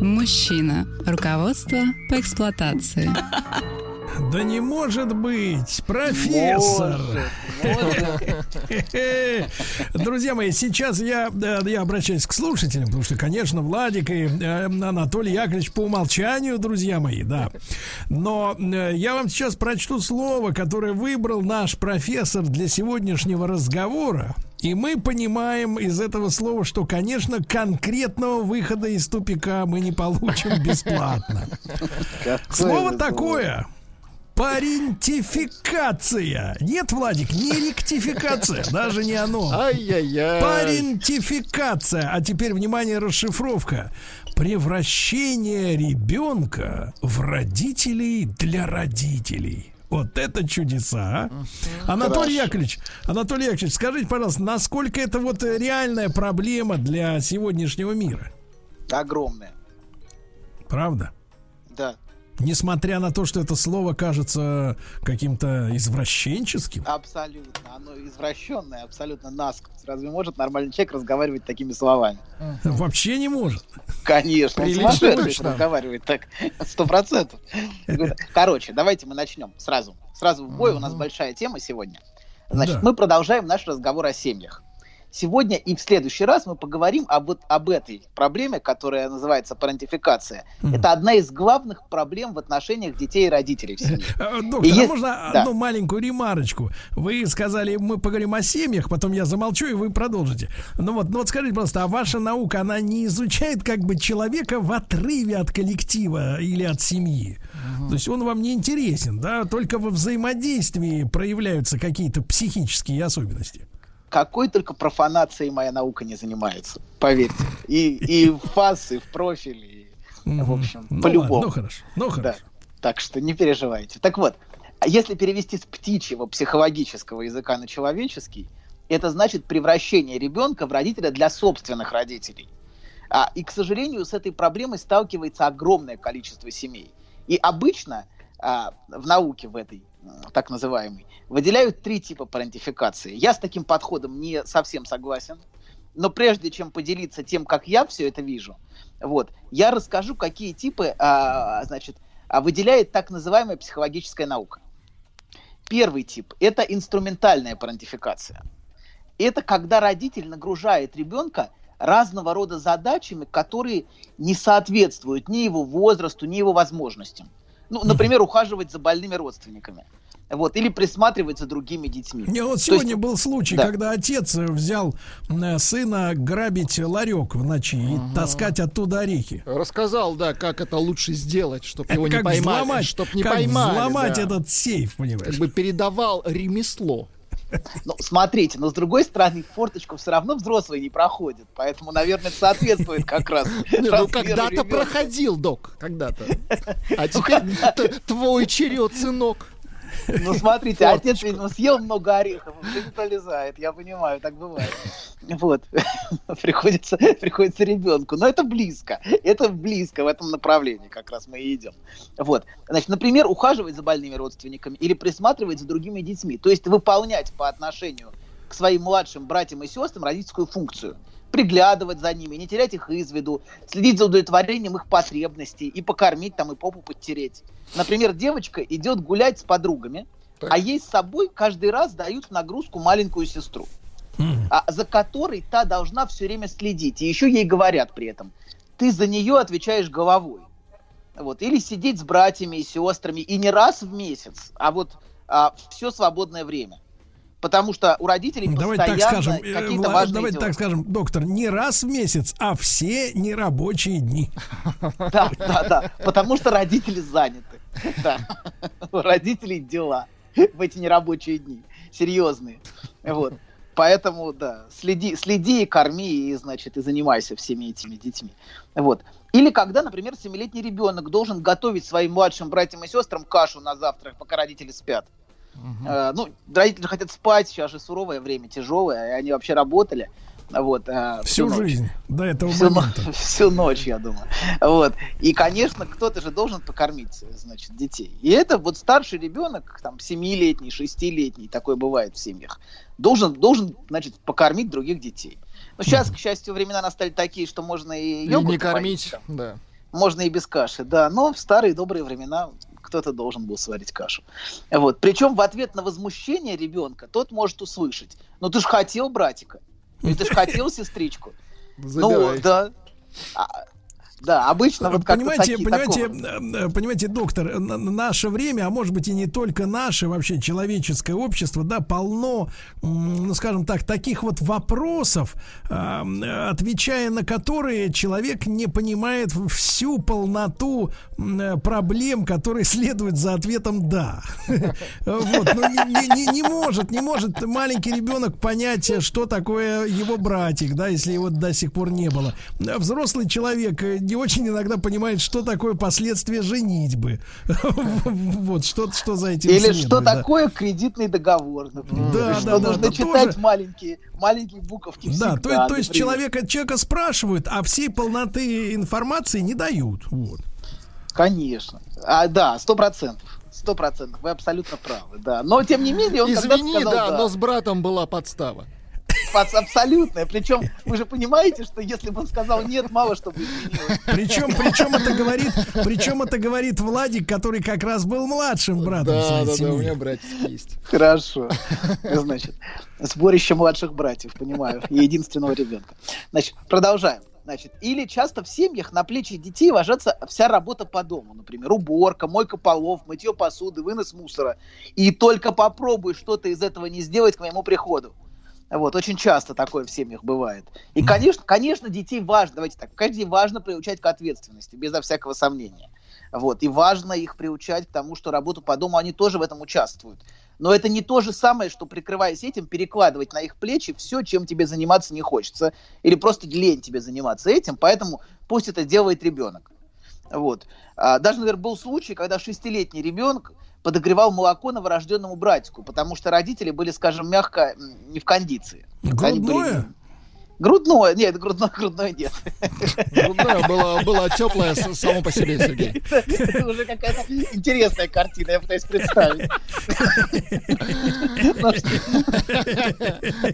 Мужчина. Руководство по эксплуатации. Да не может быть, профессор. Друзья мои, сейчас я, я обращаюсь к слушателям, потому что, конечно, Владик и э, Анатолий Яковлевич по умолчанию, друзья мои, да. Но э, я вам сейчас прочту слово, которое выбрал наш профессор для сегодняшнего разговора. И мы понимаем из этого слова, что, конечно, конкретного выхода из тупика мы не получим бесплатно. Слово такое. Парентификация. Нет, Владик, не ректификация, даже не оно. Ай-яй-яй. Парентификация. А теперь, внимание, расшифровка. Превращение ребенка в родителей для родителей. Вот это чудеса, а? Анатолий Яковлевич, Анатолий Яковлевич, скажите, пожалуйста, насколько это вот реальная проблема для сегодняшнего мира? Огромное. Правда? Да. Несмотря на то, что это слово кажется каким-то извращенческим. Абсолютно. Оно извращенное, абсолютно насквозь. Разве может нормальный человек разговаривать такими словами? Вообще не может. Конечно. Он сумасшедший разговаривает так. Сто процентов. Короче, давайте мы начнем сразу. Сразу в бой. У нас большая тема сегодня. Значит, мы продолжаем наш разговор о семьях. Сегодня и в следующий раз мы поговорим об, об этой проблеме, которая называется парентификация. Это одна из главных проблем в отношениях детей и родителей в семье. Э, Доктор, И а есть- можно да. одну маленькую ремарочку? Вы сказали, мы поговорим о семьях, потом я замолчу, и вы продолжите. Ну вот, ну вот скажите, пожалуйста, а ваша наука, она не изучает как бы человека в отрыве от коллектива или от семьи? То есть он вам не интересен, да? Только во взаимодействии проявляются какие-то психические особенности. Какой только профанацией моя наука не занимается, поверьте. И, и в фас, и в профиль, и, в общем, Ну по-любому. ну хорошо, ну Да. хорошо. Так что не переживайте. Так вот, а если перевести с птичьего психологического языка на человеческий, это значит превращение ребенка в родителя для собственных родителей. А, и, к сожалению, с этой проблемой сталкивается огромное количество семей. И обычно а, в науке в этой, так называемой, выделяют три типа парентификации. Я с таким подходом не совсем согласен. Но прежде чем поделиться тем, как я все это вижу, вот, я расскажу, какие типы а, значит, а, выделяет так называемая психологическая наука. Первый тип – это инструментальная парентификация. Это когда родитель нагружает ребенка разного рода задачами, которые не соответствуют ни его возрасту, ни его возможностям. Ну, например, ухаживать за больными родственниками. Вот, или присматривать за другими детьми. Не, вот То сегодня есть- был случай, да. когда отец взял э, сына грабить ларек в ночи и таскать оттуда орехи. Рассказал, да, как это лучше сделать, чтобы его не как поймали. взломать, Чтоб не как поймали. взломать да. этот сейф, понимаешь? Как бы передавал ремесло. Ну, смотрите, но с другой стороны, форточку все равно взрослые не проходят, поэтому, наверное, это соответствует как раз. Ну, когда-то проходил, док, когда-то. А теперь т- твой черед, сынок. Ну, смотрите, отец, видимо, съел много орехов, уже не пролезает, я понимаю, так бывает. Вот, приходится, приходится ребенку, но это близко, это близко в этом направлении как раз мы и идем. Вот, значит, например, ухаживать за больными родственниками или присматривать за другими детьми, то есть выполнять по отношению к своим младшим братьям и сестрам родительскую функцию. Приглядывать за ними, не терять их из виду, следить за удовлетворением их потребностей и покормить там, и попу подтереть. Например, девочка идет гулять с подругами, Так. а ей с собой каждый раз дают в нагрузку маленькую сестру, а, за которой та должна все время следить. И еще ей говорят при этом, ты за нее отвечаешь головой. Вот. Или сидеть с братьями и сестрами, и не раз в месяц, а вот все свободное время. Потому что у родителей Давайте так скажем, э, какие-то важные давайте дела. так скажем, доктор, не раз в месяц, а все нерабочие дни. Да, да, да. Потому что родители заняты. Да. У родителей дела в эти нерабочие дни. Серьезные. Вот. Поэтому, да, следи, следи и корми, и, значит, и занимайся всеми этими детьми. Вот. Или когда, например, семилетний ребенок должен готовить своим младшим братьям и сестрам кашу на завтрак, пока родители спят. Э, ну, родители хотят спать, сейчас же суровое время, тяжелое, и они вообще работали. Вот, э, Всю ночь. жизнь до этого Всю, но- всю ночь, я думаю. Вот. И, конечно, кто-то же должен покормить, значит, детей. И это вот старший ребенок, там, семилетний, шестилетний, такое бывает в семьях, должен, должен, значит, покормить других детей. Но сейчас, к счастью, времена настали такие, что можно и И йогурт не попоить, кормить. там, Да. можно и без каши, да. Но в старые добрые времена кто-то должен был сварить кашу. Вот. Причем в ответ на возмущение ребенка тот может услышать, ну ты же хотел братика, ты же хотел сестричку. Ну, да. Да, обычно вот как-то понимаете, такие- понимаете, такого. э, понимаете, доктор, э, на- наше время, а может быть и не только наше, вообще человеческое общество, да, полно, ну, скажем так, таких вот вопросов, э, отвечая на которые человек не понимает всю полноту проблем, которые следуют за ответом «да». Вот, ну, не- может, не может маленький ребенок понять, что такое его братик, да, если его до сих пор не было. Взрослый человек не очень иногда понимает, что такое последствия женитьбы. Вот, что, что за этим Или следует, что да. такое кредитный договор, например. Да, что нужно читать тоже- маленькие, маленькие буковки Да, то, есть- то есть например. человека, человека спрашивают, а всей полноты информации не дают. Вот. Конечно. А, да, сто процентов. Сто процентов. Вы абсолютно правы, да. Но, тем не менее, он Извини, сказал да, «да». но с братом была подстава. Аб- Абсолютная. Причем вы же понимаете, что если бы он сказал нет, мало что бы изменилось. Причем, причем это говорит, причем это говорит Владик, который как раз был младшим братом Да, своей да, да, семье. у меня братик есть. Хорошо. Значит, сборище младших братьев, понимаю, и единственного ребенка. Значит, продолжаем. Значит, или часто в семьях на плечи детей ложится вся работа по дому. Например, уборка, мойка полов, мытье посуды, вынос мусора. И только попробуй что-то из этого не сделать к моему приходу. Вот, очень часто такое в семьях бывает. И, конечно, конечно, детей важно, давайте так, детей важно приучать к ответственности, безо всякого сомнения. Вот, и важно их приучать к тому, что работу по дому, они тоже в этом участвуют. Но это не то же самое, что, прикрываясь этим, перекладывать на их плечи все, чем тебе заниматься не хочется. Или просто лень тебе заниматься этим, поэтому пусть это делает ребенок. Вот. А, даже, наверное, был случай, когда шестилетний ребенок подогревал молоко новорожденному братику, потому что родители были, скажем, мягко не в кондиции. Они были- Грудное? Нет, грудное, грудное нет. Грудное было, было теплое само по себе, Сергей. Это уже какая-то интересная картина, я пытаюсь представить.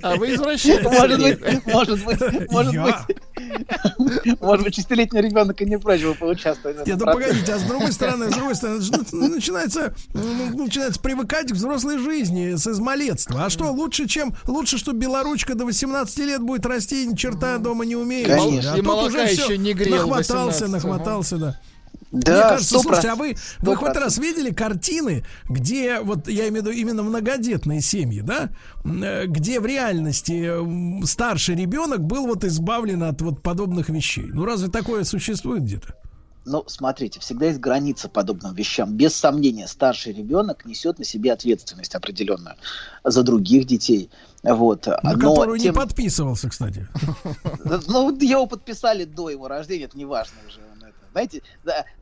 А вы извращенец, Может быть, может быть, может быть, может быть, шестилетний ребенок и не прочь бы поучаствовать Нет, ну погодите, а с другой стороны, с другой стороны, начинается, ну, начинается привыкать к взрослой жизни с измалетства. А что, лучше, чем, лучше, что белоручка до 18 лет будет расти и ни черта дома не умеет. Конечно. А И тут уже еще не грел Нахватался, 18, нахватался, да. Мне Да, кажется, сто слушайте, а вы, вы хоть раз видели картины, где, вот я имею в виду именно многодетные семьи, да, э, где в реальности старший ребенок был вот избавлен от вот подобных вещей? Ну разве такое существует где-то? Ну, смотрите, всегда есть граница подобным вещам. Без сомнения, старший ребенок несет на себе ответственность определенную за других детей. Вот. На Но которую не тем- подписывался, кстати. Ну, его подписали до его рождения, это не важно уже. Знаете,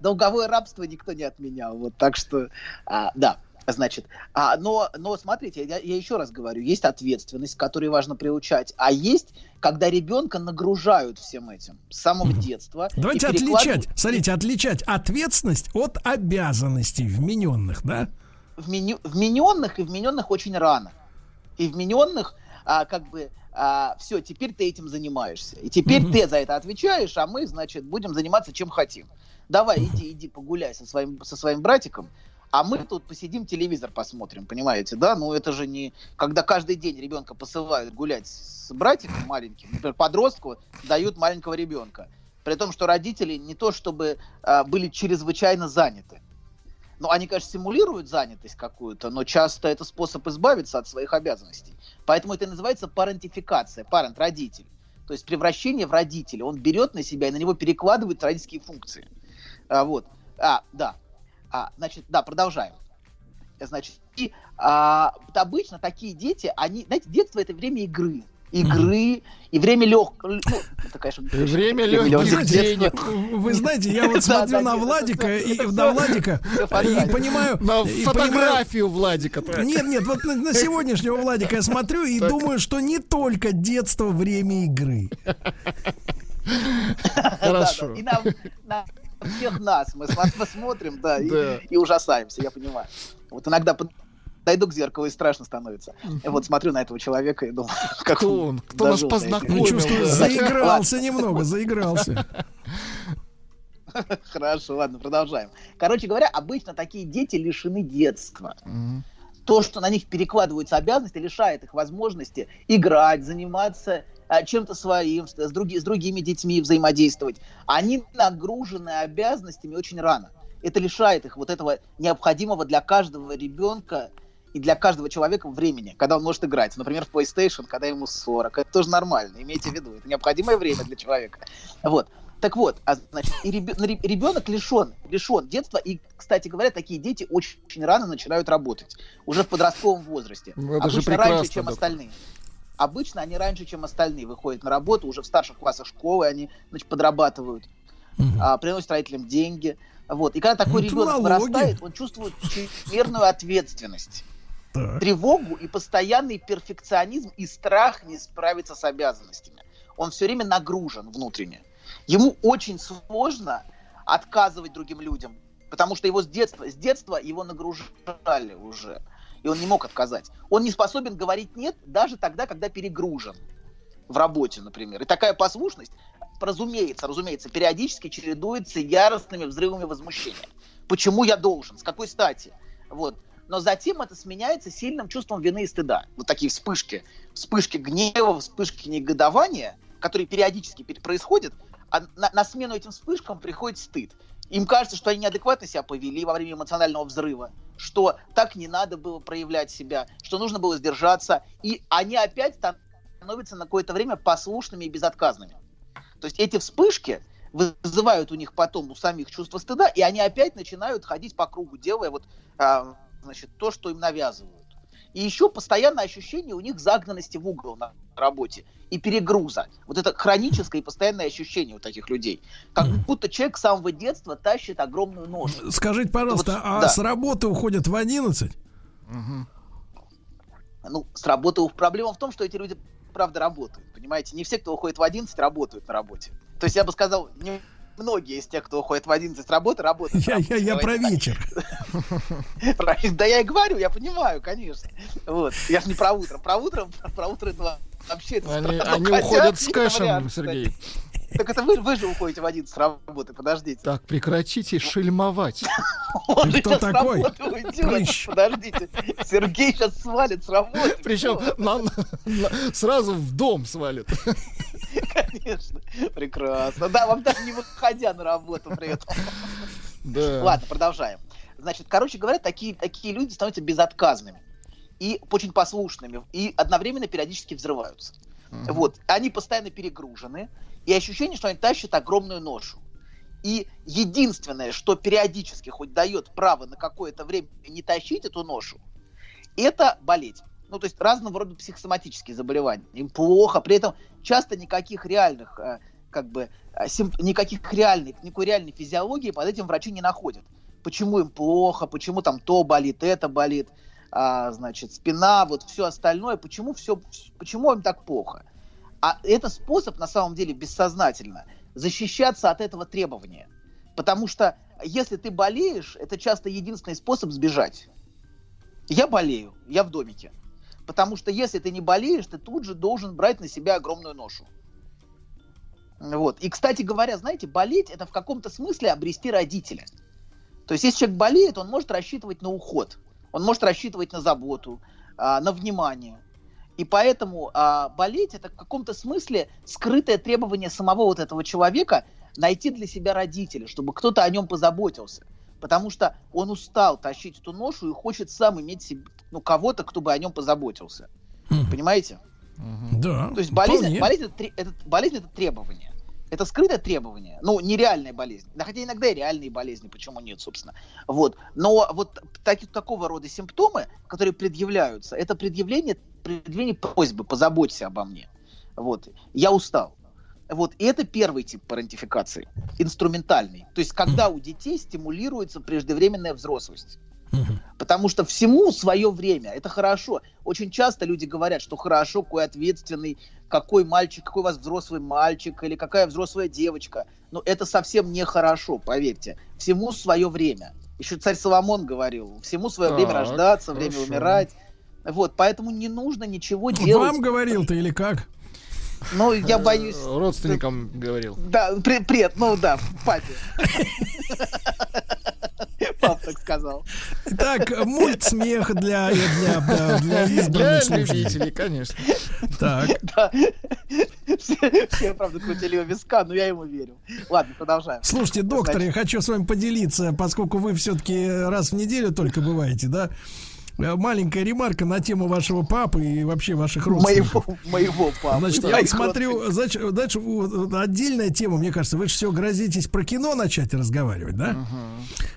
долговое рабство никто не отменял. Вот, так что, а, да, значит. А, но, но смотрите, я, я еще раз говорю, есть ответственность, которой важно приучать, а есть, когда ребенка нагружают всем этим с самого детства. Давайте отличать, смотрите, отличать ответственность от обязанностей вмененных, да? вменю- вмененных и вмененных очень рано. И вмененных, а, как бы, все, теперь ты этим занимаешься. И теперь ты за это отвечаешь, а мы, значит, будем заниматься чем хотим. Давай, иди, иди погуляй со своим, со своим братиком, а мы тут посидим, телевизор посмотрим, понимаете, да? Ну, это же не... Когда каждый день ребенка посылают гулять с братиком маленьким, например, подростку дают маленького ребенка. При том, что родители не то чтобы а, были чрезвычайно заняты. Ну, они, конечно, симулируют занятость какую-то, но часто это способ избавиться от своих обязанностей. Поэтому это называется парентификация, парент, родитель. То есть превращение в родителя. Он берет на себя и на него перекладывает родительские функции. А, вот. А, да. А, значит, да, продолжаем. Значит, и а, обычно такие дети, они, знаете, детство это время игры. Игры и время легкого. Ну, это, конечно, Время легких денег. Вы знаете, я вот смотрю на Владика и на Владика и понимаю, На фотографию Владика. Нет, нет, вот на, сегодняшнего Владика я смотрю и думаю, что не только детство время игры. Хорошо. И на всех нас мы, смо- мы смотрим, да, и, Да. и ужасаемся, я понимаю. Вот иногда подойду к зеркалу и страшно становится. И вот смотрю на этого человека и думаю, как Кто он? Кто нас познакомил? чувствую, заигрался немного, заигрался. Хорошо, ладно, продолжаем. Короче говоря, обычно такие дети лишены детства. То, что на них перекладываются обязанности, лишает их возможности играть, заниматься чем-то своим, с, други- с другими детьми взаимодействовать. Они нагружены обязанностями очень рано. Это лишает их вот этого необходимого для каждого ребенка и для каждого человека времени, когда он может играть. Например, в PlayStation, когда ему 40. Это тоже нормально, имейте в виду. Это необходимое время для человека. Вот. Так вот, а, значит, и ребё- ре- ребенок лишен, лишен детства, и, кстати говоря, такие дети очень, очень рано начинают работать, уже в подростковом возрасте. Ну, это же Обычно раньше, прекрасно, чем доктор. остальные. Обычно они раньше, чем остальные, выходят на работу, уже в старших классах школы они значит, подрабатывают, а, приносят родителям деньги. Вот. И когда такой Ну, ребенок вырастает, он чувствует чрезмерную ответственность Так. тревогу и постоянный перфекционизм и страх не справиться с обязанностями. Он все время нагружен внутренне. Ему очень сложно отказывать другим людям, потому что его с детства, с детства его нагружали уже, и он не мог отказать. Он не способен говорить нет даже тогда, когда перегружен в работе, например. И такая послушность, разумеется, разумеется, периодически чередуется яростными взрывами возмущения. Почему я должен? С какой стати? Вот. Но затем это сменяется сильным чувством вины и стыда. Вот такие вспышки. Вспышки гнева, вспышки негодования, которые периодически пер- происходят, а на, на смену этим вспышкам приходит стыд. Им кажется, что они неадекватно себя повели во время эмоционального взрыва, что так не надо было проявлять себя, что нужно было сдержаться, и они опять становятся на какое-то время послушными и безотказными. То есть эти вспышки вызывают у них потом у самих чувство стыда, и они опять начинают ходить по кругу, делая вот а, значит, то, что им навязывают. И еще постоянное ощущение у них загнанности в угол на работе и перегруза. Вот это хроническое и постоянное ощущение у таких людей. Как будто человек с самого детства тащит огромную ношу. Скажите, пожалуйста, Вот, а да. с работы уходят в 11? Ну, с работы проблема в том, что эти люди правда работают. Понимаете, не все, кто уходит в 11, работают на работе. То есть я бы сказал, не многие из тех, кто уходит в 11 с работы, работают. Я, я, я про вечер. Да я и говорю, я понимаю, конечно. Вот. Я же не про утро. Про утро, про утро это вообще... это Они, они уходят с кэшем. Сергей. Так это вы, вы же уходите в 11 с работы, подождите. Так, прекратите шельмовать. Он же кто такой? уйдет. Подождите. Сергей сейчас свалит с работы. Причем Всё. на- на- сразу в дом свалит. Конечно. Прекрасно. Да, вам даже не выходя на работу при этом. Да. Ладно, продолжаем. Значит, короче говоря, такие, такие люди становятся безотказными и очень послушными, и одновременно периодически взрываются. Вот. Они постоянно перегружены, и ощущение, что они тащат огромную ношу. И единственное, что периодически хоть дает право на какое-то время не тащить эту ношу, это болеть. Ну, то есть разного рода психосоматические заболевания. Им плохо, при этом часто никаких реальных, э, как бы, э, никаких реальных, никакой реальной физиологии под этим врачи не находят. Почему им плохо, почему там то болит, это болит, а, значит, спина, вот все остальное, почему все, почему им так плохо. А это способ, на самом деле, бессознательно защищаться от этого требования. Потому что если ты болеешь, это часто единственный способ сбежать. Я болею, я в домике. Потому что если ты не болеешь, ты тут же должен брать на себя огромную ношу. Вот. И, кстати говоря, знаете, болеть это в каком-то смысле обрести родителя. То есть, если человек болеет, он может рассчитывать на уход, он может рассчитывать на заботу, а, на внимание. И поэтому а, болеть это в каком-то смысле скрытое требование самого вот этого человека найти для себя родителя, чтобы кто-то о нем позаботился. Потому что он устал тащить эту ношу и хочет сам иметь себе, ну, кого-то, кто бы о нем позаботился. Мгм. Понимаете? Да. То есть болезнь, вполне. болезнь, это, это- болезнь это требование. Это скрытое требование, ну, нереальная болезнь. Да, хотя иногда и реальные болезни, почему нет, собственно. Вот. Но вот так, такого рода симптомы, которые предъявляются, это предъявление, предъявление просьбы, позаботься обо мне. Вот. Я устал. Вот. И это первый тип парентификации, инструментальный. То есть, когда у детей стимулируется преждевременная взрослость. Потому что всему свое время. Это хорошо. Очень часто люди говорят, что хорошо, какой ответственный, какой мальчик, какой у вас взрослый мальчик или какая взрослая девочка. Но это совсем не хорошо, поверьте. Всему свое время. Еще царь Соломон говорил, всему свое Так, время рождаться, время хорошо. умирать. Вот, поэтому не нужно ничего делать. Вам говорил-то или как? Ну, я боюсь. Э, Родственникам говорил. Да, пред, ну да, папе. Пап так сказал. Так, мульт смех для, для, для, для Для избранных слушателей. любителей, конечно. Так, Да. Все, все, правда, крутили у виска, но я ему верю. Ладно, продолжаем. слушайте, доктор, я хочу с вами поделиться, поскольку вы все-таки раз в неделю только бываете, да? Э, Маленькая ремарка на тему вашего папы и вообще ваших родственников. Моего, моего папы. Значит, я вот смотрю, значит, дальше вот отдельная тема, мне кажется, вы же все грозитесь про кино начать разговаривать, да?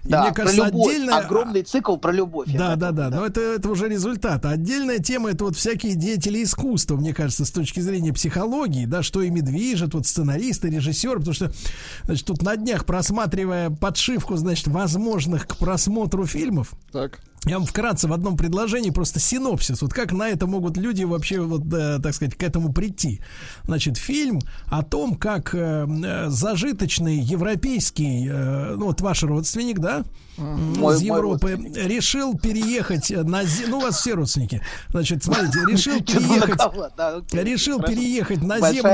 И Да, мне кажется, про любовь. отдельная... Огромный цикл про любовь. Да, да, готов, да, но это, это уже результат. А Отдельная тема это вот всякие деятели искусства, мне кажется, с точки зрения психологии, да, что ими движет, вот сценаристы, режиссеры, потому что, значит, тут на днях просматривая подшивку, значит, возможных к просмотру фильмов, Так. Я вам вкратце в одном предложении просто синопсис. Вот как на это могут люди вообще, вот, э, так сказать, к этому прийти. Значит, фильм о том, как э, э, зажиточный европейский, э, ну вот ваш родственник, да, Мой- из мой Европы, родственник. решил переехать на... зе- Ну, у вас все родственники. Значит, смотрите, решил переехать... Решил переехать на землю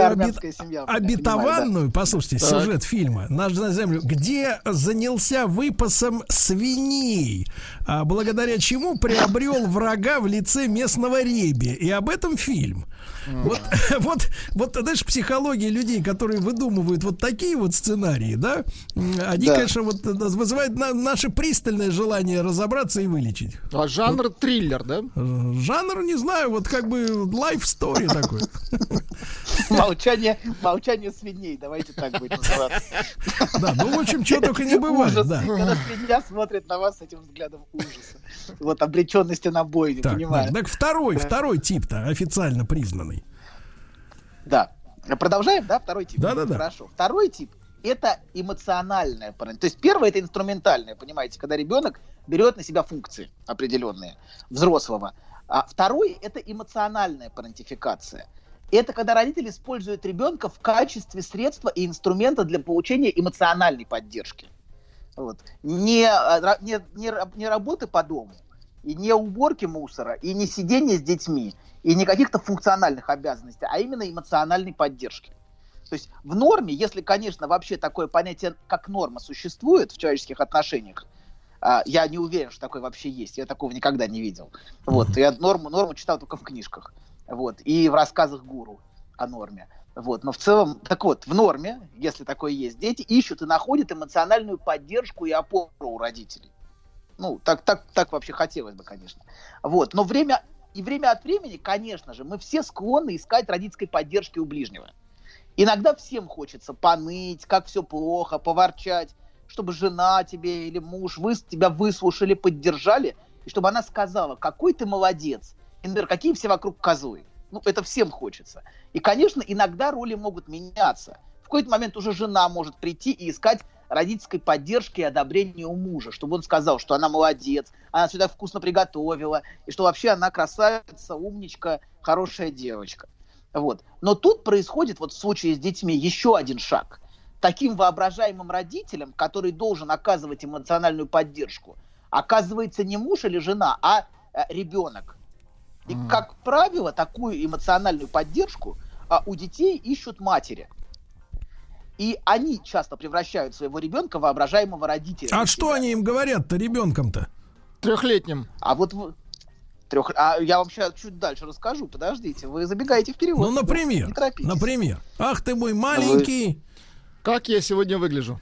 обетованную, послушайте, сюжет фильма, на, на землю, где занялся выпасом свиней, а, благодаря чему приобрел врага в лице местного реби. И об этом фильм. Вот, вот, вот, знаешь, психология людей, которые выдумывают вот такие вот сценарии, да, они, Да. конечно, вот э, вызывают на- наше пристальное желание разобраться и вылечить. А жанр триллер, да? Э, Жанр, не знаю, вот как бы life story такой. Молчание, молчание свиней, давайте так будет называться. Да, ну, в общем, чего только не бывает, Ужас, да. Когда свинья смотрит на вас с этим взглядом ужаса. Вот обреченности на бой, не Так, понимаю. так, так второй, второй тип-то официально признанный. Да. Продолжаем, да, второй тип? Да-да-да. Хорошо. Второй тип – это эмоциональная парень. То есть первое – это инструментальное, понимаете, когда ребенок берет на себя функции определенные взрослого. А второй – это эмоциональная парентификация. Это когда родители используют ребенка в качестве средства и инструмента для получения эмоциональной поддержки. Вот. Не, а, не, не, не работы по дому, и не уборки мусора, и не сидение с детьми, и не каких-то функциональных обязанностей, а именно эмоциональной поддержки. То есть в норме, если, конечно, вообще такое понятие, как норма, существует в человеческих отношениях, а, я не уверен, что такое вообще есть, я такого никогда не видел. Вот, я норму, норму читал только в книжках, вот, и в рассказах гуру о норме. Вот, но в целом, так вот, в норме, если такое есть, дети ищут и находят эмоциональную поддержку и опору у родителей. Ну, так, так, так вообще хотелось бы, конечно. Вот, но время и время от времени, конечно же, мы все склонны искать родительской поддержки у ближнего. Иногда всем хочется поныть, как все плохо, поворчать, чтобы жена тебе или муж вы, тебя выслушали, поддержали, и чтобы она сказала, какой ты молодец, и, какие все вокруг козлы. Ну, это всем хочется. И, конечно, иногда роли могут меняться. В какой-то момент уже жена может прийти и искать родительской поддержки и одобрения у мужа, чтобы он сказал, что она молодец, она всегда вкусно приготовила, и что вообще она красавица, умничка, хорошая девочка. Вот. Но тут происходит вот в случае с детьми еще один шаг. Таким воображаемым родителям, который должен оказывать эмоциональную поддержку, оказывается не муж или жена, а э, ребенок. И, как правило, такую эмоциональную поддержку а, у детей ищут матери. И они часто превращают своего ребенка в воображаемого родителя. А что они им говорят-то ребенком-то? Трехлетним. А вот в- трех... а я вам сейчас чуть дальше расскажу. Подождите, вы забегаете вперед. Ну, например, Не торопитесь. например. Ах ты мой маленький. Как я сегодня выгляжу?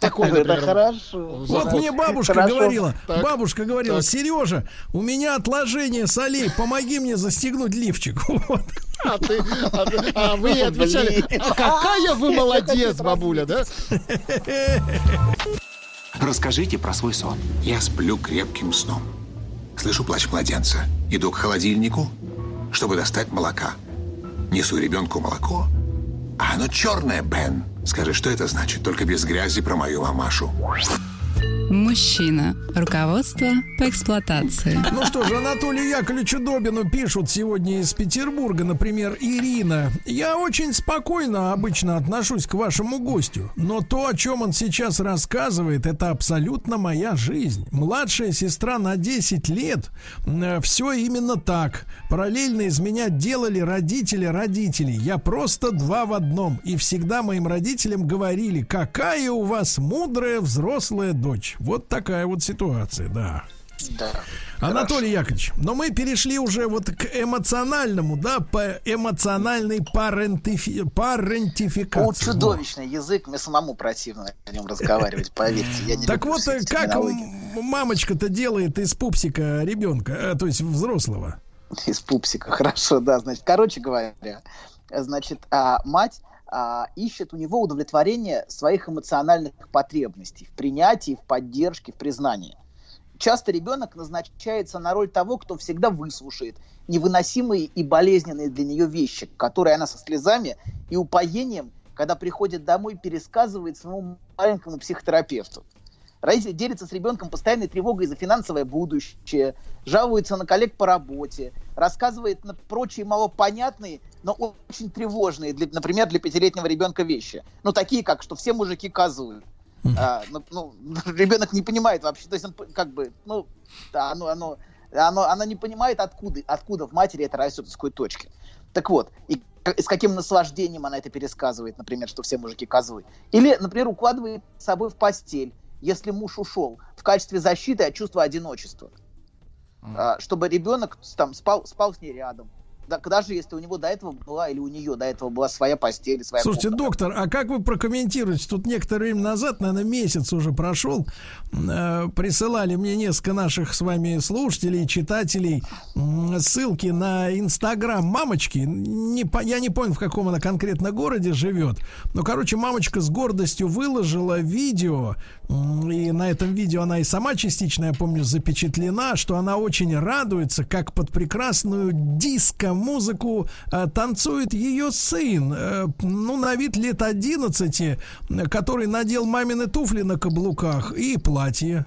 Такой, Это например, хорошо. Вот мне бабушка Хорошо. говорила, Так. бабушка говорила, Так. Сережа, у меня отложение солей, помоги мне застегнуть лифчик. Вот. А, ты, а, а вы ей отвечали, а какая вы молодец, бабуля, да? Расскажите про свой сон. Я сплю крепким сном. Слышу плач младенца. Иду к холодильнику, чтобы достать молока. Несу ребенку молоко. А оно черное, Бен. Скажи, что это значит? Только без грязи про мою мамашу. Мужчина. Руководство по эксплуатации. Ну что же, Анатолию Яковлевичу Добину пишут сегодня из Петербурга, например, Ирина. Я очень спокойно обычно отношусь к вашему гостю, но то, о чем он сейчас рассказывает, это абсолютно моя жизнь. Младшая сестра на 10 лет, все именно так. Параллельно из меня делали родители родителей. Я просто два в одном. И всегда моим родителям говорили, какая у вас мудрая взрослая дочь. Вот такая вот ситуация, да. Да. Анатолий Яковлевич, но мы перешли уже вот к эмоциональному, да, по эмоциональной парентифи... парентификации. О, чудовищный язык, мне самому противно на нем разговаривать, поверьте. Я не Так вот, как мамочка-то делает из пупсика ребенка, э, то есть взрослого? Из пупсика, хорошо, да, значит, короче говоря, значит, а, мать а, ищет у него удовлетворение своих эмоциональных потребностей в принятии, в поддержке, в признании. Часто ребенок назначается на роль того, кто всегда выслушает невыносимые и болезненные для нее вещи, которые она со слезами и упоением, когда приходит домой, пересказывает своему маленькому психотерапевту. Родители делятся с ребенком постоянной тревогой за финансовое будущее, жалуются на коллег по работе, рассказывает на прочие малопонятные, но очень тревожные, для, например, для пятилетнего ребенка вещи. Ну, такие как, что все мужики козлы. А, ну, ну, ребенок не понимает вообще, то есть он как бы, ну, да, оно, оно, оно, она не понимает, откуда, откуда в матери это растет, с какой точки. Так вот, и с каким наслаждением она это пересказывает, например, что все мужики козлы. Или, например, укладывает с собой в постель, если муж ушел, в качестве защиты от чувства одиночества. А, чтобы ребенок там спал, спал с ней рядом. Да, даже если у него до этого была, или у нее до этого была своя постель, своя Слушайте, комната. доктор, а как вы прокомментируете? Тут некоторое время назад, наверное, месяц уже прошел, э, присылали мне несколько наших с вами слушателей, читателей м, ссылки на Инстаграм мамочки. Не, я не помню, в каком она конкретно городе живет. Но, короче, мамочка с гордостью выложила видео, м, и на этом видео она и сама частично, я помню, запечатлена, что она очень радуется, как под прекрасную диско-музыку э, танцует ее сын, э, ну, на вид лет 11, э, который надел мамины туфли на каблуках и платье.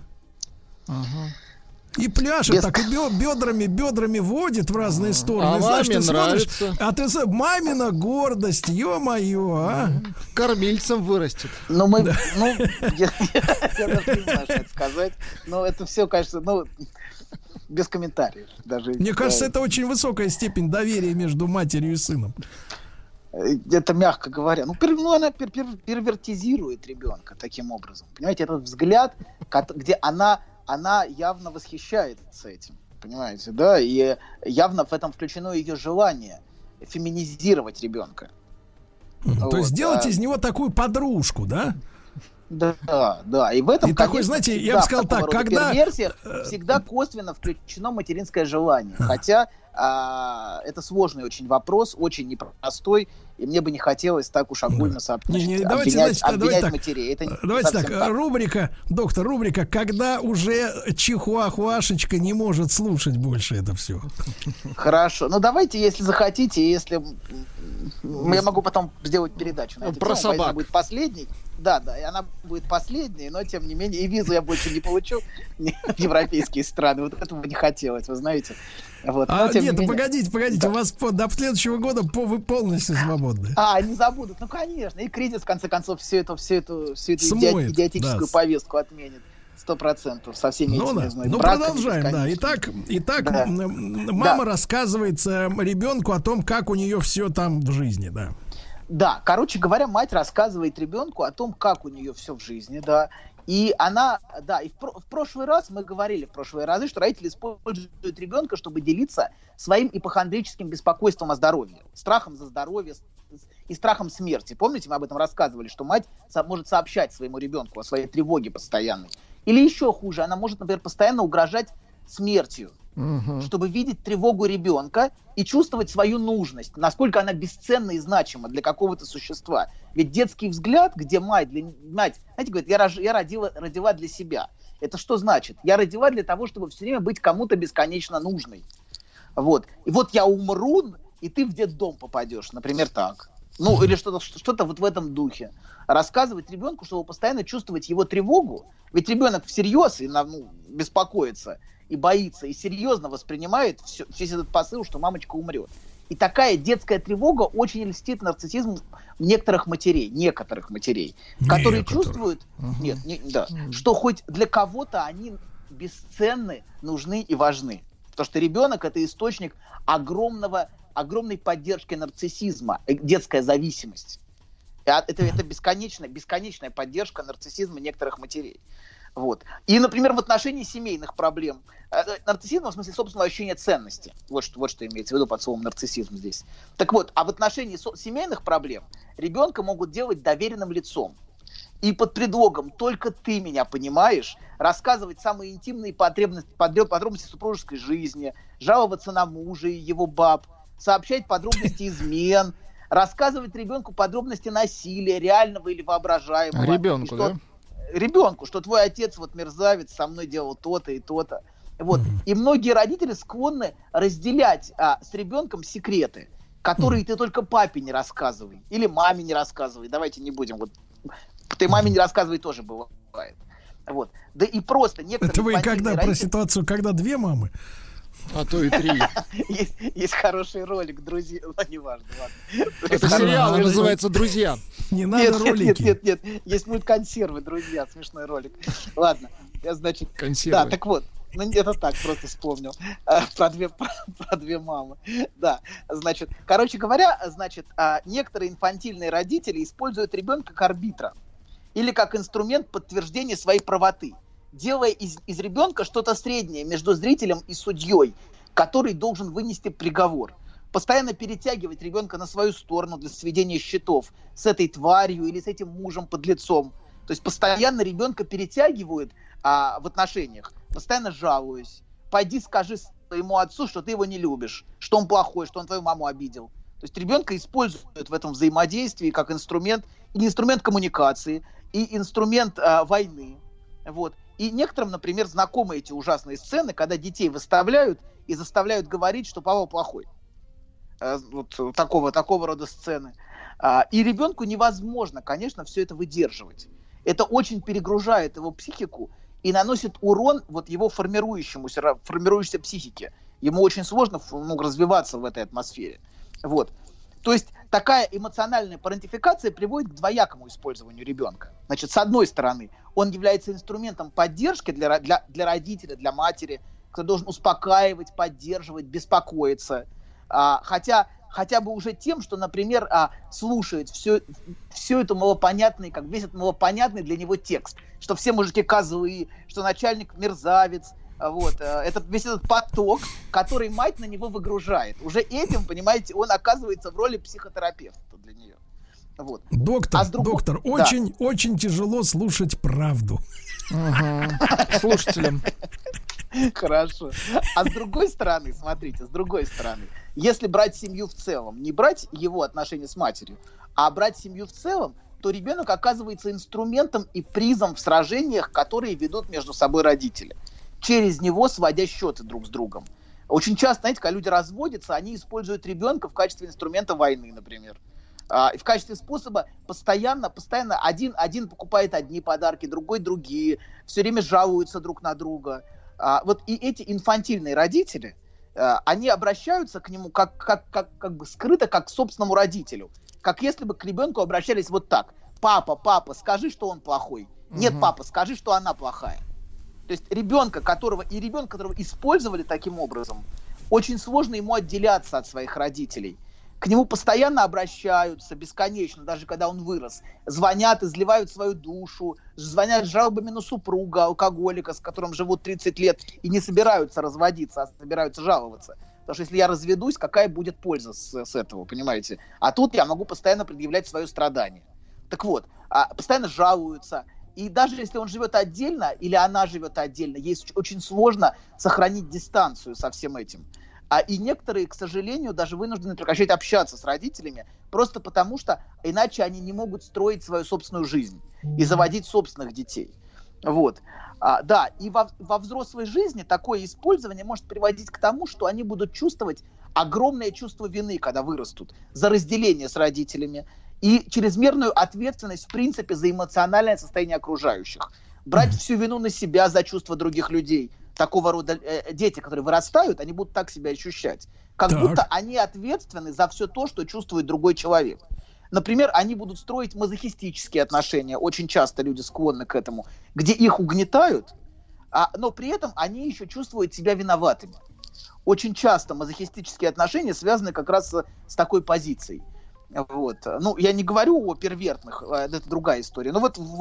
И пляшет Без- так, и бедрами, бедрами водит в разные стороны. А знаешь, маме ты смотришь, нравится. а ты мамина гордость, ё-моё, а. Кормильцем вырастет. Ну, мы, ну, я, я даже не знаю, что это сказать. Но это все, кажется, ну, без комментариев. Даже, Мне кажется, это очень высокая степень доверия между матерью и сыном. э, это мягко говоря. Ну, пер- ну, она пер- пер- первертизирует ребенка таким образом. Понимаете, этот взгляд, где она, она явно восхищается этим. Понимаете, да? И явно в этом включено ее желание феминизировать ребенка. То Вот, есть сделать а- из него такую подружку, да? Да, да, и в этом, И такой, знаете, я бы сказал так, когда- перверсиях всегда косвенно включено материнское желание, хотя а, это сложный очень вопрос, очень непростой, и мне бы не хотелось так уж огульно сооб- Не, не, значит, давайте, обвинять, значит, а, давайте обвинять так. матерей. Это Давайте так, совсем рубрика, доктор, рубрика, когда уже чихуахуашечка не может слушать больше это все. Хорошо, ну давайте, если захотите, если я могу потом сделать передачу на эту Про тему, собак. будет последний. Да, да, и она будет последней, но тем не менее и визу я больше не получу в европейские страны. Вот этого бы не хотелось, вы знаете. Вот, А но не нет, менее. погодите, погодите, у вас по- до следующего года по, вы полностью свободны. А, не забудут. Ну, конечно. И кризис, в конце концов, всю эту, всю эту, всю эту Смоет, иди- идиотическую да. повестку отменит. Сто процентов. Со всеми Ну этими, да, знаю, ну продолжаем, да. Итак, итак, Да. мама рассказывает э, ребенку о том, как у нее все там в жизни, да. Да, короче говоря, мать рассказывает ребенку о том, как у нее все в жизни, да. И она, да, и в, про- в прошлый раз мы говорили в прошлые разы, что родители используют ребенка, чтобы делиться своим ипохондрическим беспокойством о здоровье, страхом за здоровье и страхом смерти. Помните, мы об этом рассказывали, что мать со- может сообщать своему ребенку о своей тревоге постоянной. Или еще хуже, она может, например, постоянно угрожать смертью, Мгм. чтобы видеть тревогу ребенка и чувствовать свою нужность, насколько она бесценна и значима для какого-то существа. Ведь детский взгляд, где мать, для, мать знаете, говорит, я, рож- я родила, родила для себя. Это что значит? Я родила для того, чтобы все время быть кому-то бесконечно нужной. Вот. И вот я умру, и ты в детдом попадешь, например, так. Ну, или что-то что вот в этом духе. Рассказывать ребенку, чтобы постоянно чувствовать его тревогу. Ведь ребенок всерьез и ну, беспокоится, и боится, и серьезно воспринимает всё- весь этот посыл, что мамочка умрет. И такая детская тревога очень льстит нарциссизм некоторых матерей, некоторых матерей, которые Некоторых. чувствуют, нет, не- да, что хоть для кого-то они бесценны, нужны и важны. Потому что ребенок это источник огромного, огромной поддержки нарциссизма, э, детская зависимость. Это, это бесконечная, бесконечная поддержка нарциссизма некоторых матерей. Вот. И, например, в отношении семейных проблем. э, э, Нарциссизм в смысле собственного ощущения ценности. Вот что, вот что имеется в виду под словом нарциссизм здесь. Так вот, а в отношении со- семейных проблем ребенка могут делать доверенным лицом. И под предлогом «только ты меня понимаешь» рассказывать самые интимные потребности, подробности супружеской жизни, жаловаться на мужа и его баб, сообщать подробности измен, рассказывать ребенку подробности насилия, реального или воображаемого. И Ребенку, что- да? ребенку, что твой отец вот мерзавец, со мной делал то-то и то-то. Вот. И многие родители склонны разделять а, с ребенком секреты, которые ты только папе не рассказывай. Или маме не рассказывай. Давайте не будем. Вот. Ты маме не рассказывай тоже бывает. Вот. Да и просто некоторые Это вы когда про родители- ситуацию, когда две мамы? А то и три. есть, есть хороший ролик, друзья. Ну, неважно, ладно. Это сериал а называется «Друзья». Не надо Нет, нет, ролики. нет, нет, нет. Есть мульт консервы, друзья, смешной ролик. Ладно, я, значит, Консервы. Да, так вот, ну это так, просто вспомнил. А, Про две, про, про две мамы. Да, значит, короче говоря, значит, а, некоторые инфантильные родители используют ребенка как арбитра или как инструмент подтверждения своей правоты, делая из, из ребенка что-то среднее между зрителем и судьей, который должен вынести приговор. Постоянно перетягивать ребенка на свою сторону для сведения счетов с этой тварью или с этим мужем под лицом. То есть постоянно ребенка перетягивают а, в отношениях, постоянно жалуюсь. Пойди скажи своему отцу, что ты его не любишь, что он плохой, что он твою маму обидел. То есть ребенка используют в этом взаимодействии как инструмент, и инструмент коммуникации, и инструмент а, войны. Вот. И некоторым, например, знакомы эти ужасные сцены, когда детей выставляют и заставляют говорить, что папа плохой. Э, Вот такого, такого рода сцены. А, И ребенку невозможно, конечно, все это выдерживать. Это очень перегружает его психику и наносит урон вот его формирующемуся, формирующейся психике. Ему очень сложно ну, развиваться в этой атмосфере. Вот. То есть такая эмоциональная парентификация приводит к двоякому использованию ребенка. Значит, с одной стороны, он является инструментом поддержки для, для, для родителя, для матери, кто должен успокаивать, поддерживать, беспокоиться. А, хотя хотя бы уже тем, что, например, а, слушает все, все это малопонятный, как весь этот малопонятный для него текст, что все мужики козлы, что начальник мерзавец, вот, а, этот, весь этот поток, который мать на него выгружает. Уже этим, понимаете, он оказывается в роли психотерапевта для нее. Вот. Доктор, А другой- доктор, Да. очень, очень тяжело слушать правду. Слушателям. Хорошо. А с другой стороны, смотрите, с другой стороны, если брать семью в целом, не брать его отношения с матерью, а брать семью в целом, то ребенок оказывается инструментом и призом в сражениях, которые ведут между собой родители, через него сводя счеты друг с другом. Очень часто, знаете, когда люди разводятся, они используют ребенка в качестве инструмента войны, например. А, и в качестве способа постоянно, постоянно один, один покупает одни подарки, другой другие, все время жалуются друг на друга. А, вот и эти инфантильные родители, а, они обращаются к нему как, как, как, как бы скрыто, как к собственному родителю. Как если бы к ребенку обращались вот так. Папа, папа, скажи, что он плохой. Нет, Мгм. папа, скажи, что она плохая. То есть ребенка, которого и ребенка, которого использовали таким образом, очень сложно ему отделяться от своих родителей. К нему постоянно обращаются, бесконечно, даже когда он вырос. Звонят, изливают свою душу, звонят жалобами на супруга, алкоголика, с которым живут 30 лет и не собираются разводиться, а собираются жаловаться. Потому что если я разведусь, какая будет польза с, с этого, понимаете? А тут я могу постоянно предъявлять свое страдание. Так вот, а, постоянно жалуются. И даже если он живет отдельно или она живет отдельно, ей очень сложно сохранить дистанцию со всем этим. А и некоторые, к сожалению, даже вынуждены прекращать общаться с родителями, просто потому что иначе они не могут строить свою собственную жизнь и заводить собственных детей. Вот. А, да, и во, во взрослой жизни такое использование может приводить к тому, что они будут чувствовать огромное чувство вины, когда вырастут, за разделение с родителями и чрезмерную ответственность, в принципе, за эмоциональное состояние окружающих. Брать всю вину на себя за чувства других людей. Такого рода э, дети, которые вырастают, они будут так себя ощущать. Как Так. будто они ответственны за все то, что чувствует другой человек. Например, они будут строить мазохистические отношения. Очень часто люди склонны к этому, где их угнетают, а, но при этом они еще чувствуют себя виноватыми. Очень часто мазохистические отношения связаны как раз с, с такой позицией. Вот. Ну, я не говорю о первертных, э, это другая история. Но вот в,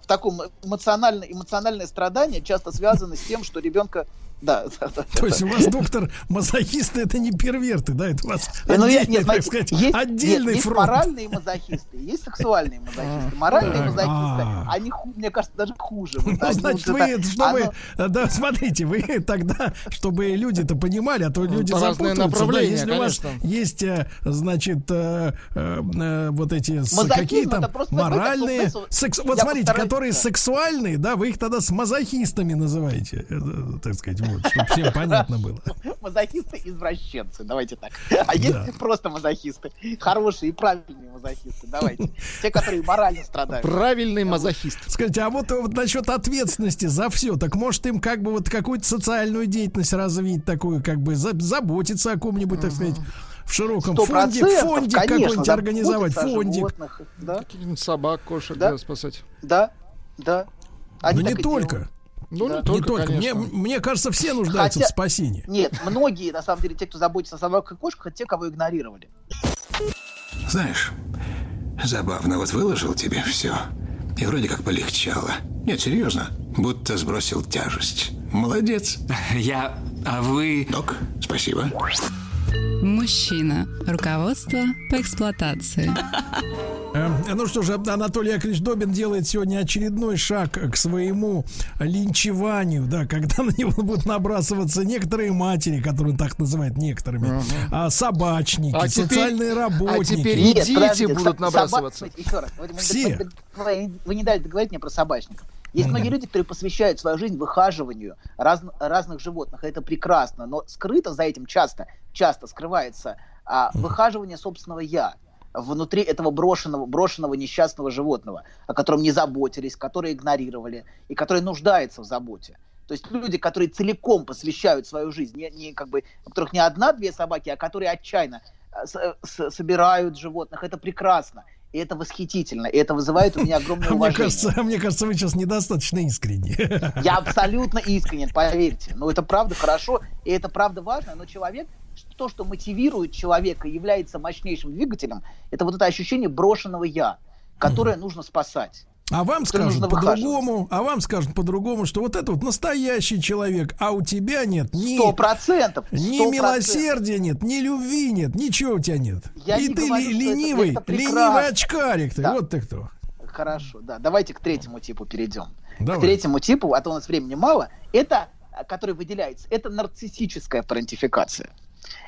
в таком эмоционально, эмоциональное страдание часто связано с тем, что ребенка... Да, да, да, То есть у вас, доктор, мазохисты это не перверты, да, это у вас Э, ну, я- отдельный, нет, так знаете, сказать, есть, отдельный нет, есть фронт. моральные мазохисты, есть сексуальные мазохисты. Моральные Так, мазохисты, а. они, мне кажется, даже хуже. Ну, значит, вы, чтобы, оно- да, смотрите, вы тогда, чтобы люди-то понимали, а то люди разные запутаются, да, если у вас есть, э, значит, э, э, э, вот эти с- Мазохизм какие там это просто моральные, вот смотрите, которые сексуальные, да, вы их тогда с мазохистами называете, э, э, так сказать, вот, чтобы всем понятно было. Мазохисты извращенцы, давайте так. А есть Да. просто мазохисты, хорошие и правильные мазохисты, давайте. Те, которые морально страдают. Правильный мазохист. Скажите, а вот, вот насчет ответственности за все, так может им как бы вот какую-то социальную деятельность развить такую, как бы за- заботиться о ком-нибудь, так сказать, в широком фонде, фондик конечно, какой-нибудь организовать, фондик. животных. Да, собак, кошек, Да. да, спасать. да, да. Они Но не так и только. делают. Ну, Да. не Не только, только. Мне, мне кажется, все нуждаются Хотя- в спасении. Нет, многие, на самом деле, те, кто заботится о собаках и кошках, это те, кого игнорировали. Знаешь, забавно, вот выложил тебе все. И вроде как полегчало. Нет, серьезно, будто сбросил тяжесть. Молодец. Я... А вы... Док, спасибо. Мужчина. Руководство по эксплуатации. Э, Ну что же, Анатолий Яковлевич Добин делает сегодня очередной шаг к своему линчеванию, да, когда на него будут набрасываться некоторые матери, которые он так называет некоторыми, а, собачники, А теперь- социальные работники. а теперь И дети подождите, будут набрасываться. собак- Еще раз. Вы, Все. вы- вы- вы не дали договорить мне про собачников. Есть многие люди, которые посвящают свою жизнь выхаживанию раз- разных животных. Это прекрасно, но скрыто за этим часто, часто скрывается а, выхаживание собственного я внутри этого брошенного, брошенного несчастного животного, о котором не заботились, которые игнорировали и который нуждается в заботе. То есть люди, которые целиком посвящают свою жизнь, не, не как бы, у которых не одна-две собаки, а которые отчаянно э, с- с- собирают животных, это прекрасно. И это восхитительно. И это вызывает у меня огромное Мне уважение. кажется, мне кажется, вы сейчас недостаточно искренни. Я абсолютно искренен, поверьте. Ну, это правда хорошо, и это правда важно, но человек, то, что мотивирует человека, является мощнейшим двигателем, это вот это ощущение брошенного «я», которое нужно спасать. А вам скажут по-другому, а вам скажут по-другому, что вот это вот настоящий человек, а у тебя нет ни, Сто процентов. ни милосердия нет, ни любви нет, ничего у тебя нет. Я И не ты говорю, это- ленивый, это прекрасно. ленивый очкарик ты, Да. вот ты кто. Хорошо, да. Давайте к третьему типу перейдем. Давай. К третьему типу, а то у нас времени мало, это, который выделяется, это нарциссическая парентификация.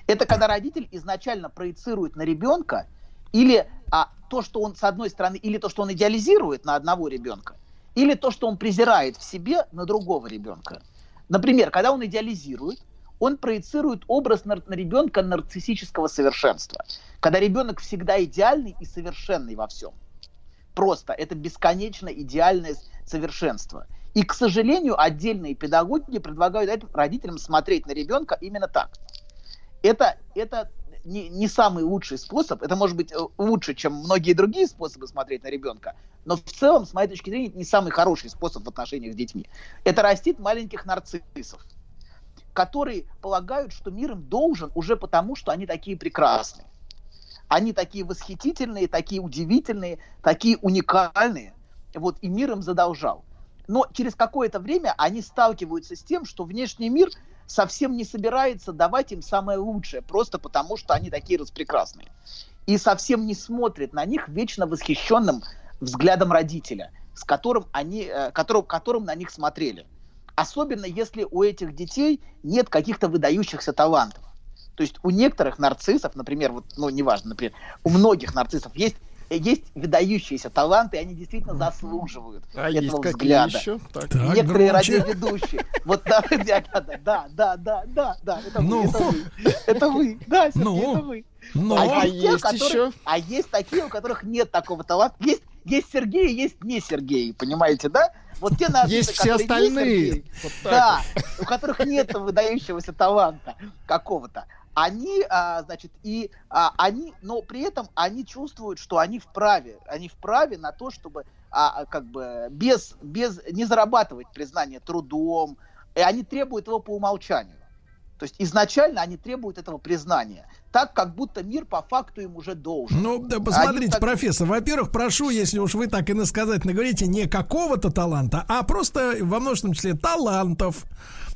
Это когда родитель изначально проецирует на ребенка или а, то, что он, с одной стороны, или то, что он идеализирует на одного ребенка, или то, что он презирает в себе на другого ребенка. Например, когда он идеализирует, он проецирует образ нар- на ребенка нарциссического совершенства. Когда ребенок всегда идеальный и совершенный во всем просто. Это бесконечно идеальное совершенство. И, к сожалению, отдельные педагоги предлагают родителям смотреть на ребенка именно так. Это, это не, не самый лучший способ. Это может быть э, лучше, чем многие другие способы смотреть на ребенка. Но в целом, с моей точки зрения, это не самый хороший способ в отношениях с детьми. Это растит маленьких нарциссов, которые полагают, что мир им должен уже потому, что они такие прекрасные. Они такие восхитительные, такие удивительные, такие уникальные. Вот, и мир им задолжал. Но через какое-то время они сталкиваются с тем, что внешний мир совсем не собирается давать им самое лучшее, просто потому что они такие распрекрасные. И совсем не смотрит на них вечно восхищенным взглядом родителя, с которым они, э, которым, которым на них смотрели. Особенно если у этих детей нет каких-то выдающихся талантов. То есть у некоторых нарциссов, например, вот, ну, неважно, например, у многих нарциссов есть есть выдающиеся таланты, и они действительно заслуживают а этого взгляда. Еще? Так. Так, Некоторые громче. радиоведущие. Вот да, да, да, да, да, да, это ну. вы, это вы, да, ну. это вы. Но а, есть еще. А есть такие, у которых нет такого таланта. Есть есть Сергей, есть не Сергей, понимаете, да? Вот те нации, есть все остальные. Есть Сергей, вот да, у которых нет выдающегося таланта какого-то. Они, а, значит, и а, они, но при этом они чувствуют, что они вправе, они вправе на то, чтобы, а, как бы, без, без, не зарабатывать признание трудом, и они требуют его по умолчанию. То есть изначально они требуют этого признания, так как будто мир по факту им уже должен. Ну, да, посмотрите, Они так- профессор, во-первых, прошу, если уж вы так иносказательно говорите, не какого-то таланта, а просто во множественном числе талантов.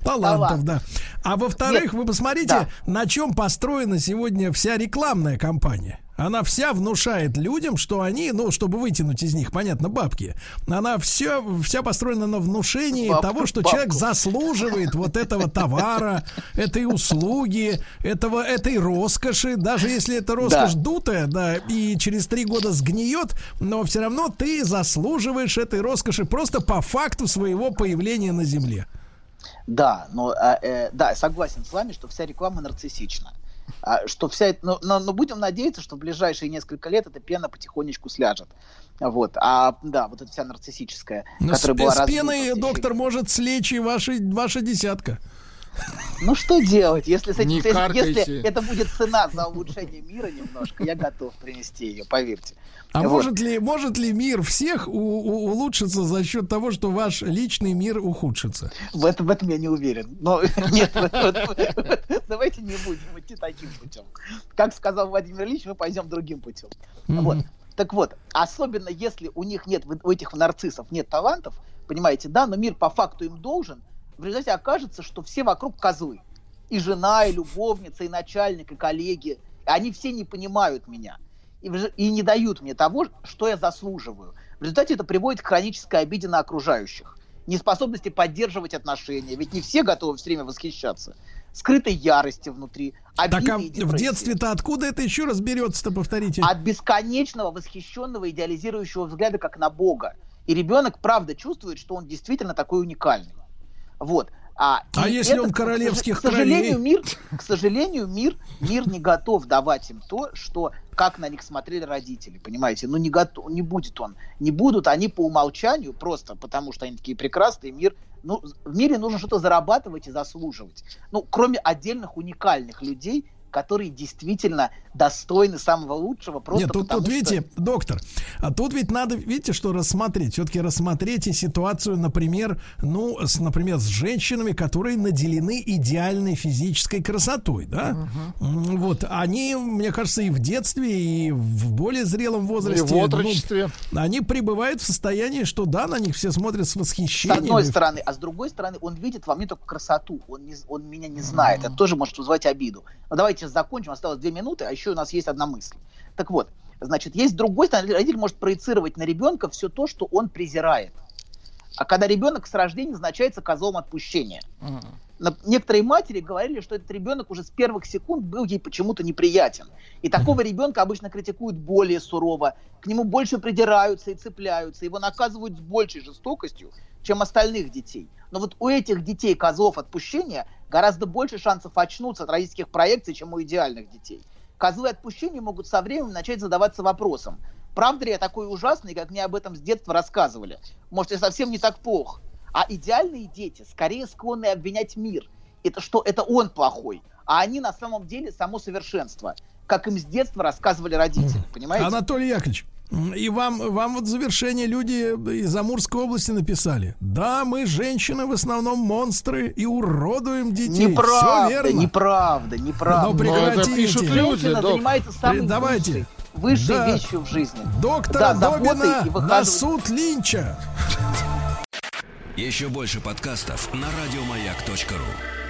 Талантов, Талант. да. А во-вторых, вы посмотрите, да. на чем построена сегодня вся рекламная кампания. Она вся внушает людям, что они, ну, чтобы вытянуть из них, понятно, бабки, она все, вся построена на внушении Бабку, того, что бабку. человек заслуживает вот этого товара, этой услуги, этого, этой роскоши, даже если эта роскошь Да. дутая, да, и через три года сгниет, но все равно ты заслуживаешь этой роскоши просто по факту своего появления на Земле. Да, но а, э, да, согласен с вами, что вся реклама нарциссична. А, что вся, но, но, но будем надеяться, что в ближайшие несколько лет эта пена потихонечку сляжет. Вот, а да, вот эта вся нарциссическая, Но с, которая была с развита в пеной, доктор, может слечь и ваши, ваша десятка. Ну что делать, если, с этим- если, каркайте. если это будет цена за улучшение мира немножко, я готов принести ее, поверьте. А Вот. может ли, может ли мир всех у- у- улучшиться за счет того, что ваш личный мир ухудшится? В этом, в этом я не уверен. Но нет, давайте не будем идти таким путем. Как сказал Владимир Ильич, мы пойдем другим путем. Вот. Так вот, особенно если у них нет, у этих нарциссов нет талантов, понимаете, да, но мир по факту им должен, в результате окажется, что все вокруг козлы. И жена, и любовница, и начальник, и коллеги. Они все не понимают меня. И, не дают мне того, что я заслуживаю. В результате это приводит к хронической обиде на окружающих. Неспособности поддерживать отношения. Ведь не все готовы все время восхищаться. Скрытой ярости внутри. Так а в детстве-то откуда это еще раз берется-то, повторите? От бесконечного восхищенного идеализирующего взгляда как на Бога. И ребенок правда чувствует, что он действительно такой уникальный. Вот. А, А если это, он к королевских к сожалению, кровей? мир, к сожалению, мир, мир не готов давать им то, что как на них смотрели родители, понимаете? Ну не готов, не будет он, не будут они по умолчанию просто потому, что они такие прекрасные. Мир, ну в мире нужно что-то зарабатывать и заслуживать. Ну кроме отдельных уникальных людей, которые действительно достойны самого лучшего, просто Нет, тут, потому тут что- видите, доктор, а тут ведь надо, видите, что рассмотреть. Все-таки рассмотреть и ситуацию, например, ну, с, например, с женщинами, которые наделены идеальной физической красотой, да? М, Вот, они, мне кажется, и в детстве, и в более зрелом И возрасте. в ну, отрочестве. они пребывают в состоянии, что да, на них все смотрят с С восхищением. одной И в- стороны, а с другой стороны, он видит во мне только красоту, он, не, он меня не знает, это тоже может вызывать обиду. Но давайте закончим, осталось две минуты, а еще у нас есть одна мысль. Так вот, значит, есть другой стороны, родитель может проецировать на ребенка все то, что он презирает. А когда ребенок с рождения назначается козлом отпущения. На- Некоторые матери говорили, что этот ребенок уже с первых секунд был ей почему-то неприятен. И такого ребенка обычно критикуют более сурово, к нему больше придираются и цепляются, его наказывают с большей жестокостью, чем остальных детей. Но вот у этих детей козлов отпущения гораздо больше шансов очнуться от родительских проекций, чем у идеальных детей. Козлы отпущения могут со временем начать задаваться вопросом, правда ли я такой ужасный, как мне об этом с детства рассказывали? Может, я совсем не так плох? А идеальные дети скорее склонны обвинять мир. Это что это он плохой, а они на самом деле само совершенство, как им с детства рассказывали родители, понимаете? Анатолий Яковлевич, и вам, вам вот в завершение люди из Амурской области написали. Да, мы, женщины, в основном монстры и уродуем детей. Все Неправда, верно. неправда, неправда. Но Но прекратите. пишут люди, Женщина док. занимается самой Давайте. высшей, высшей Да. вещью в жизни. Доктора Да, Добина на суд Линча. Еще больше подкастов на радиомаяк.ру.